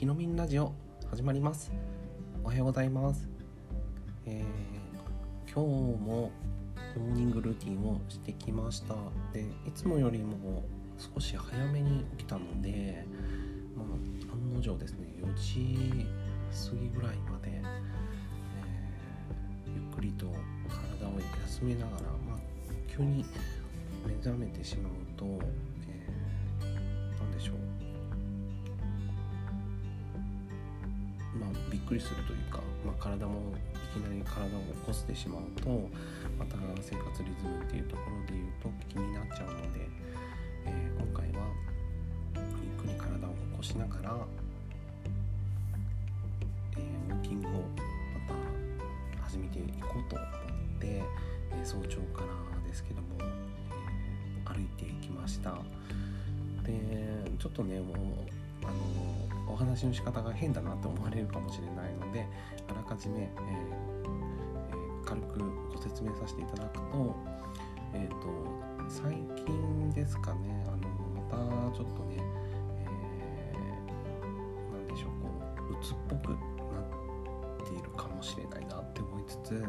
ひろみんラジオ始まります。おはようございます、えー、今日もモーニングルーティンをしてきました。でいつもよりも少し早めに起きたので、まあ、案の定ですね4時過ぎぐらいまで、えー、ゆっくりと体を休めながら、まあ、急に目覚めてしまうと、えー、何でしょう。まあびっくりするというか、まあ、体もいきなり体を起こしてしまうとまた生活リズムっていうところで言うと気になっちゃうので、えー、今回はゆっくり体を起こしながら、えー、ウォーキングをまた始めていこうと思って、えー、早朝からですけども歩いていきました。でちょっとねもうあのお話の仕方が変だなと思われるかもしれないのであらかじめ、えーえー、軽くご説明させていただくと,、えーと、最近ですかねあのまたちょっとね、えー、何でしょうこう鬱っぽくなっているかもしれないなって思いつつ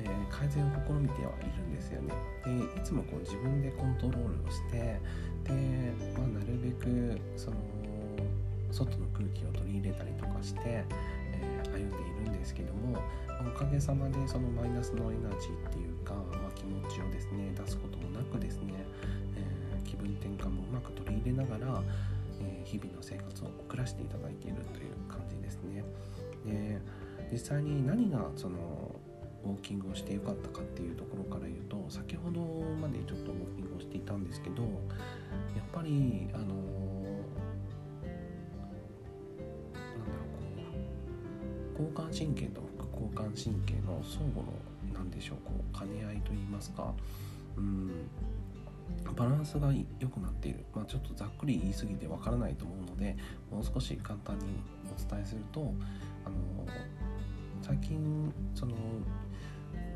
えー、改善を試みてはいるんですよね。でいつもこう自分でコントロールをしてで、まあ、なるべくその外の空気を取り入れたりとかして、えー、歩んでいるんですけどもおかげさまでそのマイナスのエナジーっていうか、まあ、気持ちをですね出すこともなくですね、えー、気分転換もうまく取り入れながら、え日々の生活を送らせていただいているという感じですね。で実際に何がそのウォーキングをしてよかったかっていうところから言うと先ほどまでちょっとウォーキングをしていたんですけどやっぱりあの交感神経と副交感神経の相互の何でしょうこう兼ね合いといいますかうんバランスが良くなっている、まあ、ちょっとざっくり言い過ぎてわからないと思うのでもう少し簡単にお伝えするとあの最近その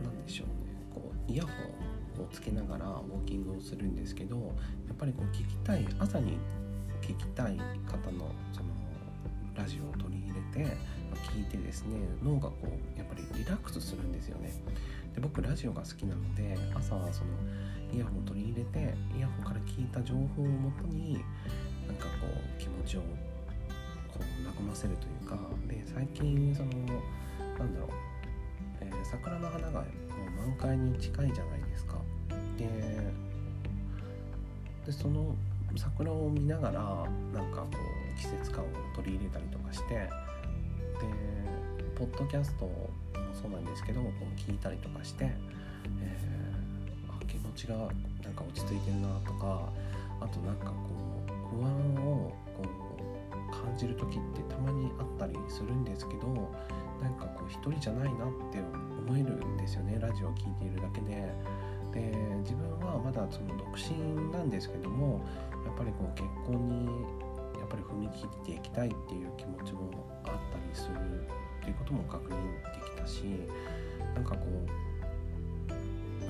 何でしょうねこうイヤホンをつけながらウォーキングをするんですけどやっぱりこう聞きたい朝に聞きたい方のそのラジオを取り入れて聞いてですね脳がこうやっぱりリラックスするんですよねで僕ラジオが好きなので朝はそのイヤホンを取り入れてイヤホンから聞いた情報をもとになんかこう気持ちをこう和ませるというかで最近そのなんだろうえ桜の花がもう満開に近いじゃないですか。ででその桜を見ながらなんかこう季節感を取り入れたりとかしてでポッドキャストもそうなんですけどこう聞いたりとかして、えー、気持ちがなんか落ち着いてるなとかあとなんかこう不安をこう感じる時ってたまにあったりするんですけどなんかこう一人じゃないなって思えるんですよねラジオを聴いているだけで。で自分はまだその独身なんですけどもやっぱりこう結婚にっぱり踏み切っていきたいっていう気持ちもあったりするっていうことも確認できたしなんかこう、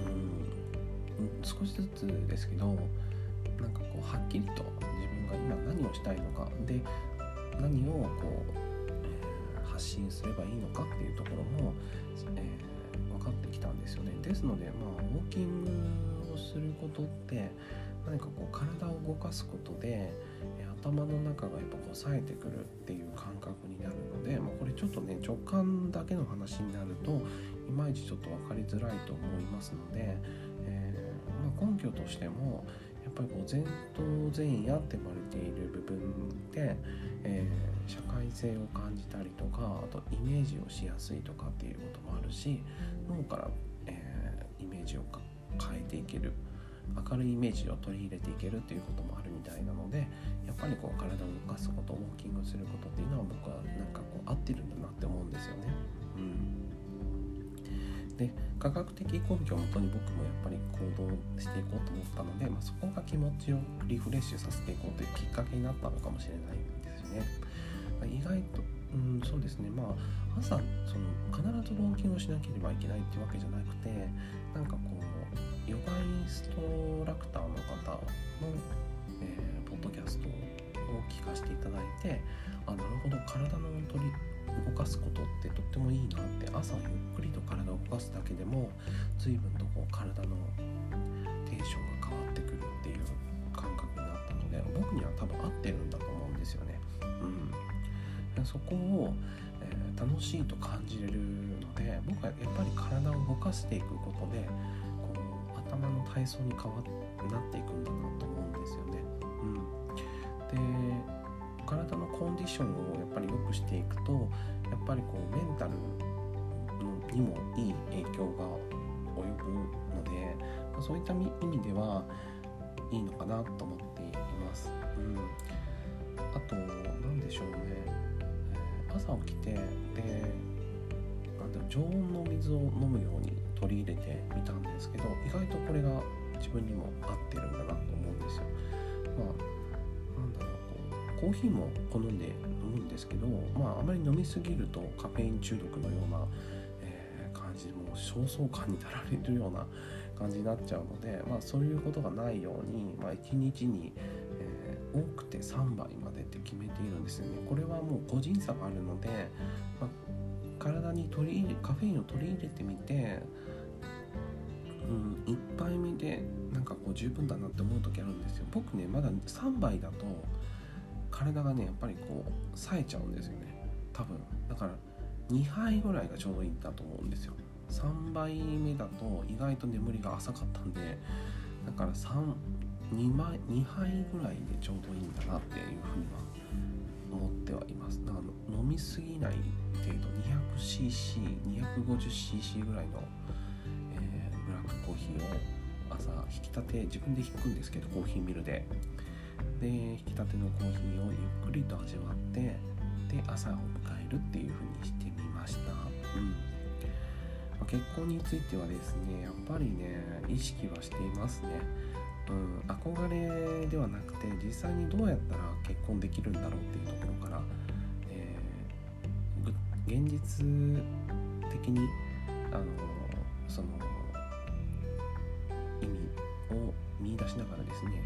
うん、少しずつですけどなんかこうはっきりと自分が今何をしたいのかで何をこう発信すればいいのかっていうところも、えー、分かってきたんですよね。ですのでまあウォーキングをすることって何かこう体を動かすことで、え頭の中がやっぱこう冴えてくるっていう感覚になるので、まあ、これちょっとね直感だけの話になるといまいちちょっと分かりづらいと思いますので、えー、まあ、根拠としてもやっぱりこう前頭前野って呼ばれている部分で、えー社会性を感じたりとかあとイメージをしやすいとかっていうこともあるし脳から、えー、イメージを変えていける明るいイメージを取り入れていけるっていうこともあるみたいなのでやっぱりこう体を動かすことウォーキングすることっていうのは僕はなんかこう合ってるんだなって思うんですよね。うん、で科学的根拠をもとに僕もやっぱり行動していこうと思ったので、まあ、そこが気持ちをリフレッシュさせていこうというきっかけになったのかもしれないんですよね。意外と、うん、そうですねまあ朝その必ずウォーキングをしなければいけないっていうわけじゃなくてなんかこうヨガインストラクターの方の、えー、ポッドキャストを聞かせていただいてあなるほど体の取り動かすことってとってもいいなって朝ゆっくりと体を動かすだけでも随分とこう体のテンションが変わってくるっていう感覚になったので僕には多分合ってるんだと思うんですよね。うん、そこを、えー、楽しいと感じれるので僕はやっぱり体を動かしていくことで頭の体操に変わなっていくんだなと思うんですよね。うん、で体のコンディションをやっぱり良くしていくとやっぱりこうメンタルにもいい影響が及ぶので、ま、そういった意味ではいいのかなと思っています。うん、あと何でしょうね、朝起きてでなんだ常温の水を飲むように取り入れてみたんですけど意外とこれが自分にも合ってるんだなと思うんですよ。まあなんだろうこうコーヒーも好んで飲むんですけど、まあ、あまり飲みすぎるとカフェイン中毒のような、えー、感じも焦燥感になられるような感じになっちゃうので、まあ、そういうことがないように、まあ、1日に、えー、多くて3杯までって決めているんですよね。これはもう個人差があるので、まあ、体に取り入れカフェインを取り入れてみてうん、1杯目でなんかこう十分だなって思う時あるんですよ。僕ねまだ3杯だと体がねやっぱりこう冴えちゃうんですよね。多分。だから2杯ぐらいがちょうどいいんだと思うんですよ。3杯目だと意外と眠りが浅かったんでだから2枚2杯ぐらいでちょうどいいんだなっていうふうには思ってはいます。だから飲みすぎない程度 200cc250cc ぐらいの、えー、ブラックコーヒーを朝引き立て自分で引くんですけどコーヒーミルで。で引き立てのコーヒーをゆっくりと味わってで朝を迎えるっていう風にしてみました、うん。まあ、結婚についてはですねやっぱりね意識はしていますね、うん、憧れではなくて実際にどうやったら結婚できるんだろうっていうところから、えー、現実的にあのその意味を見出しながらですね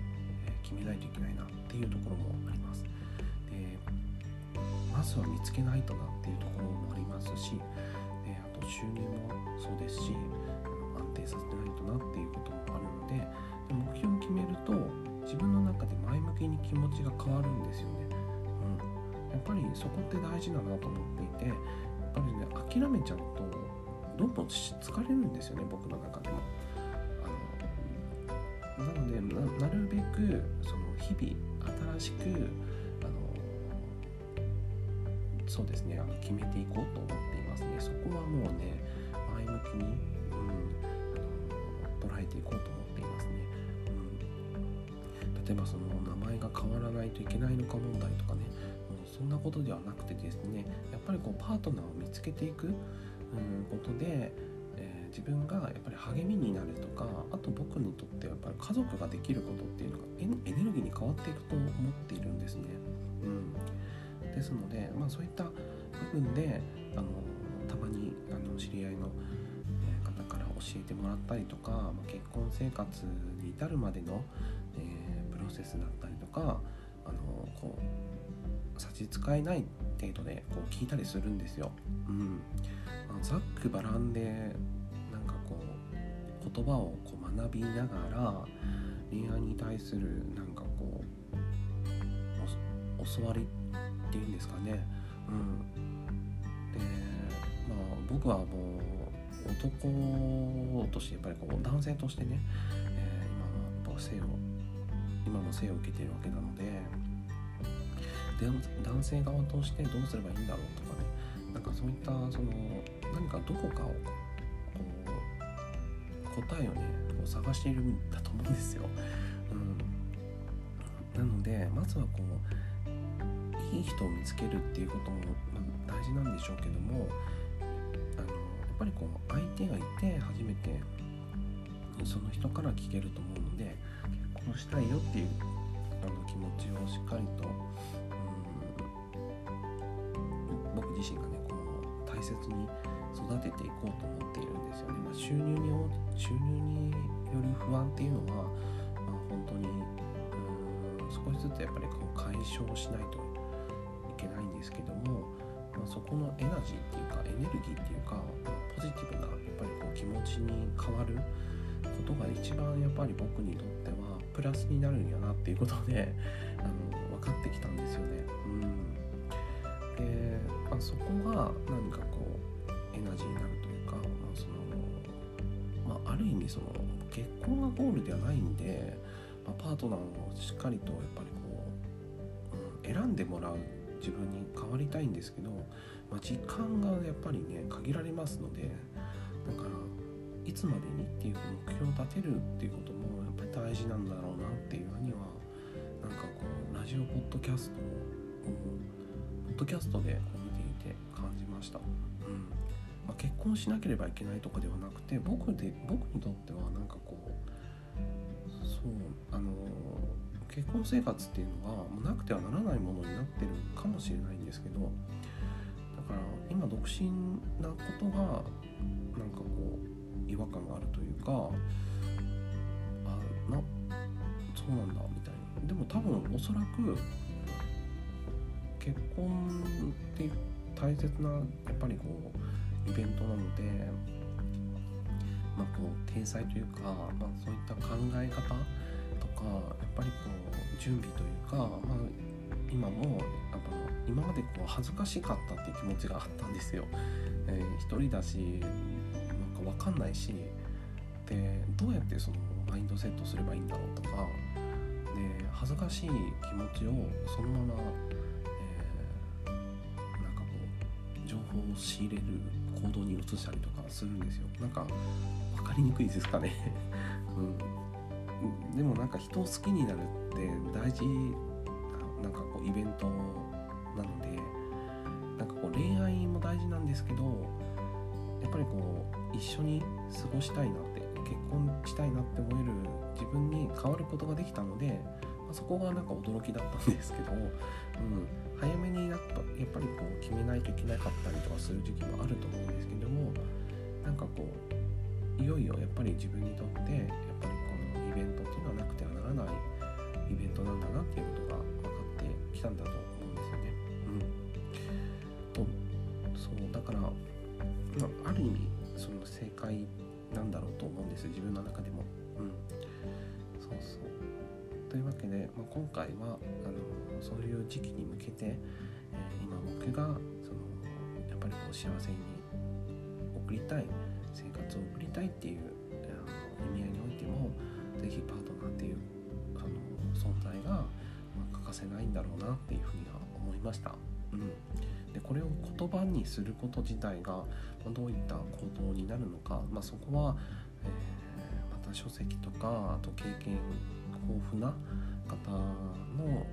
決めないといけないなっていうところもあります。でまずは見つけないとなっていうところもありますしであと収入もそうですし安定させてないとなっていうこともあるので目標を決めると自分の中で前向きに気持ちが変わるんですよね。うん、やっぱりそこって大事だなと思っていてやっぱりね諦めちゃうとどんどん疲れるんですよね僕の中でも。なのでなるべくその日々新しくあのそうですねあの決めていこうと思っていますねそこはもうね前向きに、うん、捉えていこうと思っていますね、うん、例えばその名前が変わらないといけないのか問題とかね。もうそんなことではなくてですねやっぱりこうパートナーを見つけていく、うん、ことでえ自分がやっぱり励みになるとかあと僕にとってやっぱり家族ができることっていうのがエネルギーに変わっていくと思っているんですね。うん、ですので、まあ、そういった部分であのたまにあの知り合いの教えてもらったりとか、まあ、結婚生活に至るまでの、えー、プロセスだったりとかあのこう差し支えない程度でこう聞いたりするんですよ。うんまあ、ざっくばらんでなんかこう言葉をこう学びながら恋愛に対するなんかこう教わりっていうんですかね。うん、でまあ僕はもう男としてやっぱりこう男性としてね、えー、今はやっぱ生を今も生を受けているわけなのでで男性側としてどうすればいいんだろうとかねなんかそういったその何かどこかをこう答えをねこう探しているんだと思うんですよ。うん、なのでまずはこういい人を見つけるっていうことも、大事なんでしょうけどもぱりこう相手がいて初めてその人から聞けると思うので結婚したいよっていうあの気持ちをしっかりと、うん、僕自身がねこう大切に育てていこうと思っているんですよね。まあ、収入に収入による不安っていうのは、まあ、本当に少しずつやっぱりこう解消しないといけないんですけども、まあ、そこのエナジーっていうかエネルギーっていうか、ジティブなやっぱりこう気持ちに変わることが一番やっぱり僕にとってはプラスになるんやなっていうことで あの分かってきたんですよね。うん、で、まあ、そこが何かこうエナジーになるというか、まあそのまあ、ある意味その結婚がゴールではないんで、まあ、パートナーをしっかりとやっぱりこう、うん、選んでもらう自分に変わりたいんですけど、まあ、時間がやっぱりね限られますのでだからいつまでにっていう目標を立てるっていうこともやっぱり大事なんだろうなっていうにはなんかこうラジオポッドキャストをポッドキャストでこう見ていて感じました。うんまあ、結婚しなければいけないとかではなくて僕で僕にとってはなんかこうそうあの結婚生活っていうのはもうなくてはならないものになってるかもしれないんですけどから今独身なことがなんかこう違和感があるというかあなそうなんだみたいな。でも多分おそらく結婚って大切なやっぱりこうイベントなのでまあこう天才というか、まあ、そういった考え方とかやっぱりこう準備というか、まあ、今もやっぱ今までこう恥ずかしかったっていう気持ちがあったんですよ。えー、一人だしなんか分かんないしでどうやってそのマインドセットすればいいんだろうとかで恥ずかしい気持ちをそのまま、えー、なんかこう情報を仕入れる行動に移したりとかするんですよ。なんか分かりにくいですかね うんでもなんか人を好きになるって大事なんかこうイベントなのでなんかこう恋愛も大事なんですけどやっぱりこう一緒に過ごしたいなって結婚したいなって思える自分に変わることができたので、まあ、そこがなんか驚きだったんですけど、うん、早めにやっぱやっぱりこう決めないといけなかったりとかする時期もあると思うんですけどもなんかこういよいよやっぱり自分にとってやっぱりこのイベントっていうのはなくてはならないイベントなんだなっていうことが分かってきたんだと思うんですよね。うん、とそうだから、まあ、ある意味その正解なんだろうと思うんです自分の中でも。うん、そうそうというわけで、まあ、今回はあのそういう時期に向けて、えー、今僕がそのやっぱりこう幸せに送りたい生活を送りたいっていう意味合いにおいても是非パートナーっていうその存在が、まあ、欠かせないんだろうなっていうふうには思いました。うん、でこれを言葉にすること自体がどういった行動になるのか、まあ、そこは、えー、また書籍とかあと経験豊富な方の、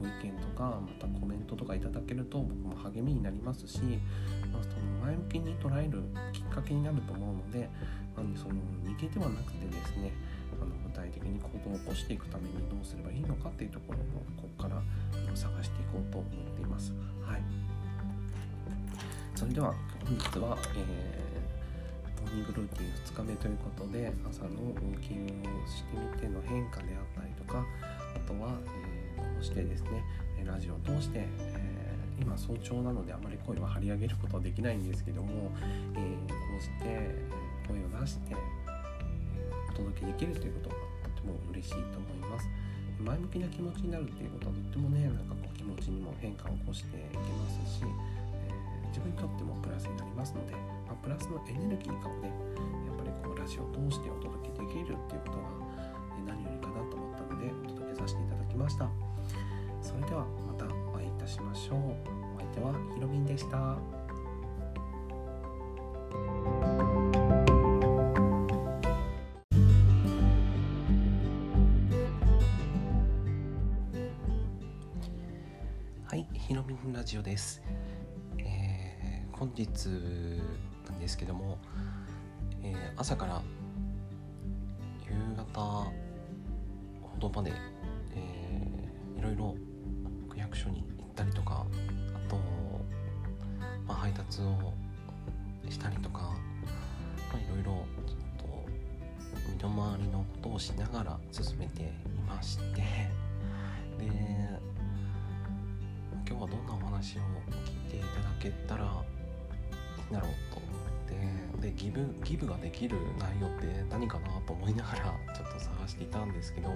ご意見とかまたコメントとかいただけると僕も励みになりますし、まあ、その前向きに捉えるきっかけになると思うので、まあ、その逃げではなくてですね体的に行動を起こしていくためにどうすればいいのかっていうところもここから探していこうと思っています。はい、それでは本日は、えー、モーニングルーティン2日目ということで朝のウォーキングをしてみての変化であったりとかあとは、えーそしてですねラジオを通して、えー、今早朝なのであまり声は張り上げることはできないんですけども、えー、こうして声を出して、届けできるということがとても嬉しいと思います。前向きな気持ちになるっていうことはとってもねなんかこう気持ちにも変化を起こしていけますし、えー、自分にとってもプラスになりますので、まあ、プラスのエネルギー感をねやっぱりこうラジオを通してお届けできるっていうことが何よりかなと思ったのでお届けさせていただきました。それではまたお会いいたしましょう。お相手はひろみんでした。えー、本日なんですけども、えー、朝から夕方ほどまで、えー、いろいろ区役所に行ったりとかあと、まあ、配達をしたりとか、まあ、いろいろちょっと身の回りのことをしながら進めていましてで今日はどんなお話を聞いていただけたらいいんだろうと思ってでギブギブができる内容って何かなと思いながら ちょっと探していたんですけど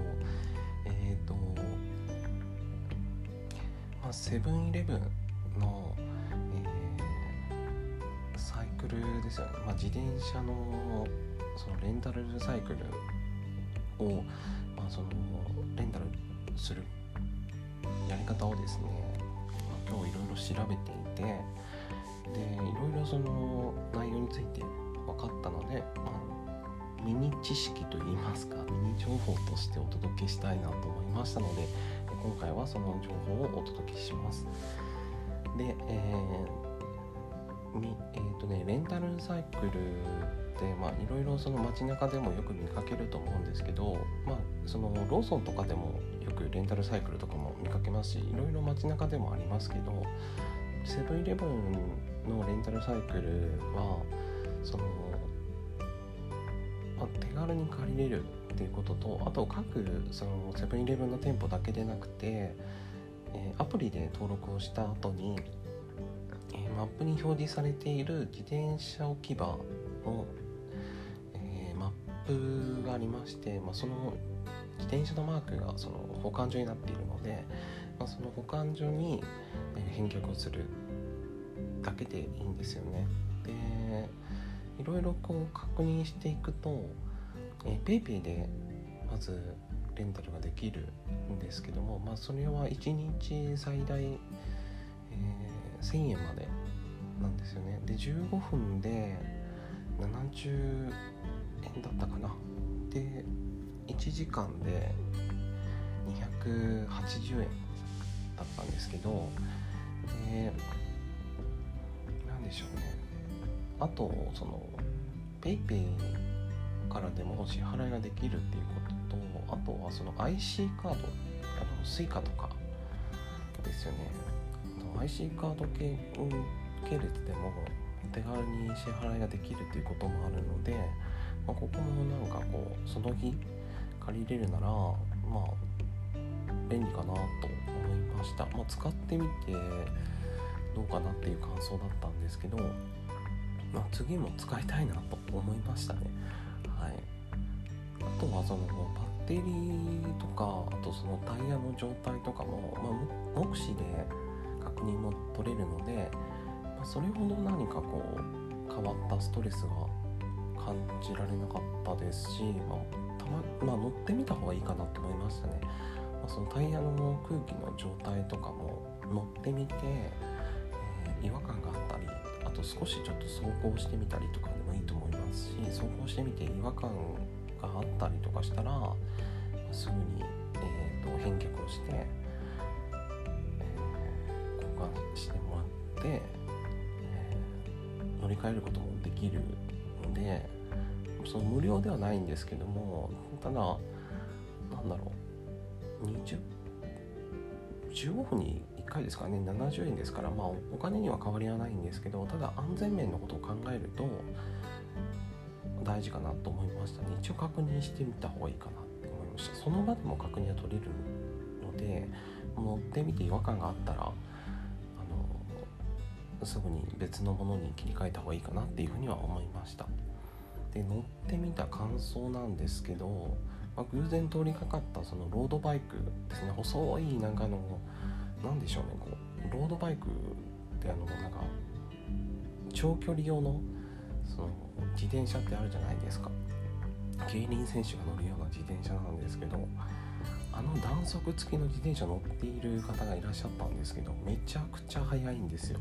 えっ、ー、とまあセブンイレブンの、えー、サイクルですよね、まあ、自転車のそのレンタルサイクルを、まあ、そのレンタルするやり方をですね、まあ、今日いろいろ調べていてでいろいろその内容について分かったので、まあ、ミニ知識といいますかミニ情報としてお届けしたいなと思いましたので今回はその情報をお届けします。で、えーみえーとね、レンタルサイクルってまあいろいろその街中でもよく見かけると思うんですけど、まあ、そのローソンとかでもよくレンタルサイクルとかも見かけますしいろいろ街中でもありますけどセブンイレブンのレンタルサイクルはその、まあ、手軽に借りれるっていうこととあと各そのセブンイレブンの店舗だけでなくて、えー、アプリで登録をした後にマップに表示されている自転車置き場のプがありまして、まあ、その自転車のマークがその保管所になっているので、まあ、その保管所に返却をするだけでいいんですよね。でいろいろこう確認していくと PayPay でまずレンタルができるんですけども、まあ、それは1日最大、えー、1000円までなんですよね。で15分で70円だったかな。で1時間で280円だったんですけどで何でしょうね。あとその PayPay からでも支払いができるっていうこととあとはその IC カードあの Suica とかですよね。IC カード系系列でも手軽に支払いができるっていうこともあるのでまあ、ここもなんかこうその日借りれるならまあ便利かなと思いました、まあ、使ってみてどうかなっていう感想だったんですけど、まあ、次も使いたいなと思いましたね。はい。あとはそのバッテリーとかあとそのタイヤの状態とかも、まあ、目視で確認も取れるので、まあ、それほど何かこう変わったストレスが感じられなかったですし、まあ、たままあ、乗ってみた方がいいかなと思いましたね、まあ、そのタイヤの空気の状態とかも乗ってみて、えー、違和感があったりあと少しちょっと走行してみたりとかでもいいと思いますし走行してみて違和感があったりとかしたら、すぐに、えーと、返却をして、えー、交換してもらって、えー、乗り換えることもできるのでその無料ではないんですけどもただなんだろう。20 15分に1回ですかね。70円ですからまあお金には変わりはないんですけどただ安全面のことを考えると大事かなと思いました。ね一応確認してみた方がいいかなって思いました。その場でも確認は取れるので乗ってみて違和感があったらあのすぐに別のものに切り替えた方がいいかなっていうふうには思いました。で乗ってみた感想なんですけど、まあ、偶然通りかかったそのロードバイクですね細いなんかの何でしょうねこうロードバイクってあのなんか長距離用のその自転車ってあるじゃないですか。競輪選手が乗るような自転車なんですけどあの段速付きの自転車乗っている方がいらっしゃったんですけどめちゃくちゃ速いんですよ。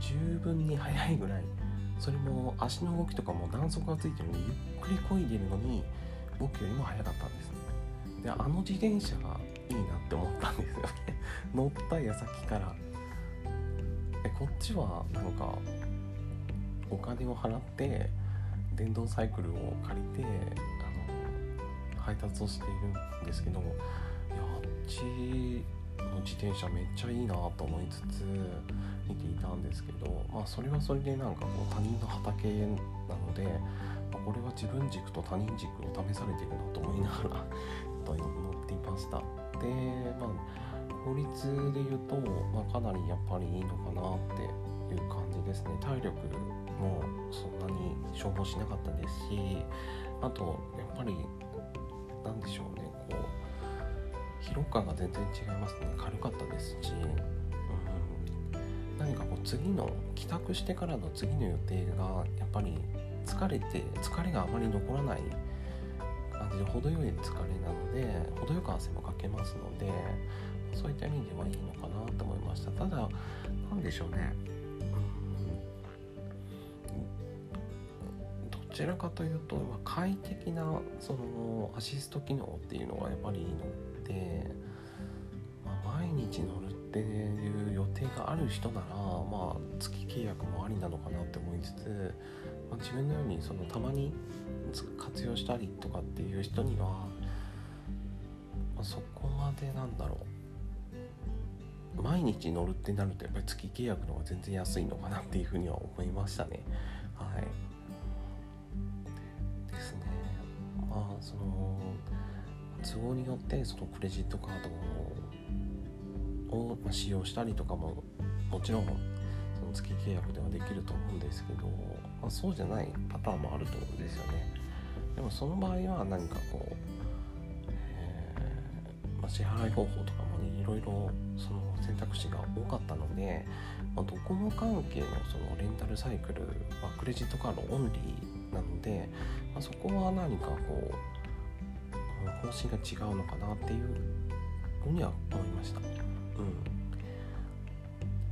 十分に速いぐらいそれも足の動きとかも段速がついてるのでゆっくり漕いでるのに僕よりも速かったんですね。であの自転車がいいなって思ったんですよ。ね 乗った矢先から。でこっちはなんかお金を払って電動サイクルを借りてあの配達をしているんですけどいやあっち自転車めっちゃいいなと思いつつ見ていたんですけど、まあ、それはそれでなんかこう他人の畑なので、まあ、これは自分軸と他人軸を試されてるなと思いながら と乗っていました。で、まあ、こ効率で言うと、まあ、かなりやっぱりいいのかなっていう感じですね体力もそんなに消耗しなかったですしあとやっぱり何でしょうねこう疲労感が全然違いますね。軽かったですし、うん、何かこう次の帰宅してからの次の予定がやっぱり疲れて疲れがあまり残らない感じで程よい疲れなので程よく汗もかけますのでそういった意味ではいいのかなと思いました。ただ何でしょうね。どちらかというと快適なそのアシスト機能っていうのがやっぱりいいの、まあ、毎日乗るっていう予定がある人ならまあ月契約もありなのかなって思いつつ、まあ、自分のようにそのたまに活用したりとかっていう人には、まあ、そこまでなんだろう。毎日乗るってなるとやっぱり月契約の方が全然安いのかなっていうふうには思いましたね。都合によってそのクレジットカードを使用したりとかももちろんその月契約ではできると思うんですけど、まあ、そうじゃないパターンもあると思うんですよね。でもその場合は何かこう、えー、まあ、支払い方法とかもねいろいろその選択肢が多かったので、ま、ドコモ関係のそのレンタルサイクルはクレジットカードオンリーなので、まあ、そこは何かこう方針が違うのかなっていうふうには思いました。うん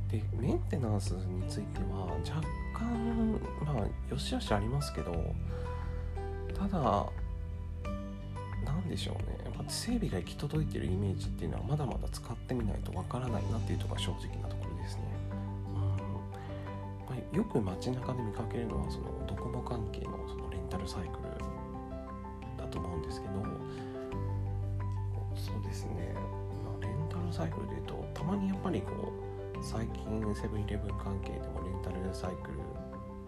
でメンテナンスについては若干まあよしよしありますけどただ何でしょうねやっぱ整備が行き届いてるイメージっていうのはまだまだ使ってみないとわからないなっていうとこが正直なところですね。うんま、よく街中で見かけるのはそのドコモ関係のそのレンタルサイクルだと思うんですけどサイクルでいうとたまにやっぱりこう最近セブンイレブン関係でもレンタルサイクル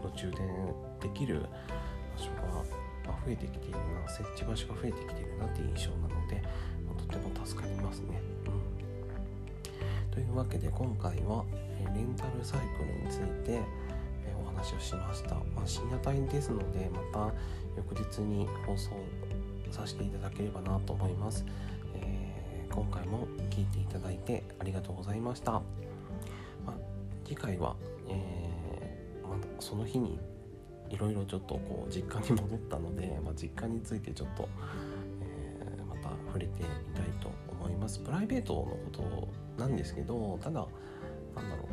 の充電できる場所が増えてきているな設置場所が増えてきているなっていう印象なのでとても助かりますね。うん、というわけで今回はレンタルサイクルについてお話をしました。まあ、深夜帯ですのでまた翌日に放送させていただければなと思います。えー、今回も聞いていただいてありがとうございました。まあ、次回は、えーま、その日にいろいろちょっとこう実家に戻ったので、まあ、実家についてちょっと、えー、また触れてみたいと思いますプライベートのことなんですけどただなんだろ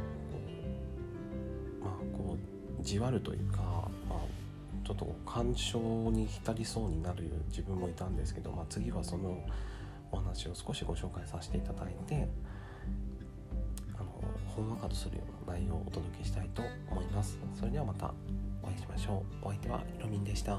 うまあこうじわるというか、まあ、ちょっと感傷に浸りそうになる自分もいたんですけど、まあ、次はそのお話を少しご紹介させていただいてあのほんわかとするような内容をお届けしたいと思います。それではまたお会いしましょうお相手はひろみんでした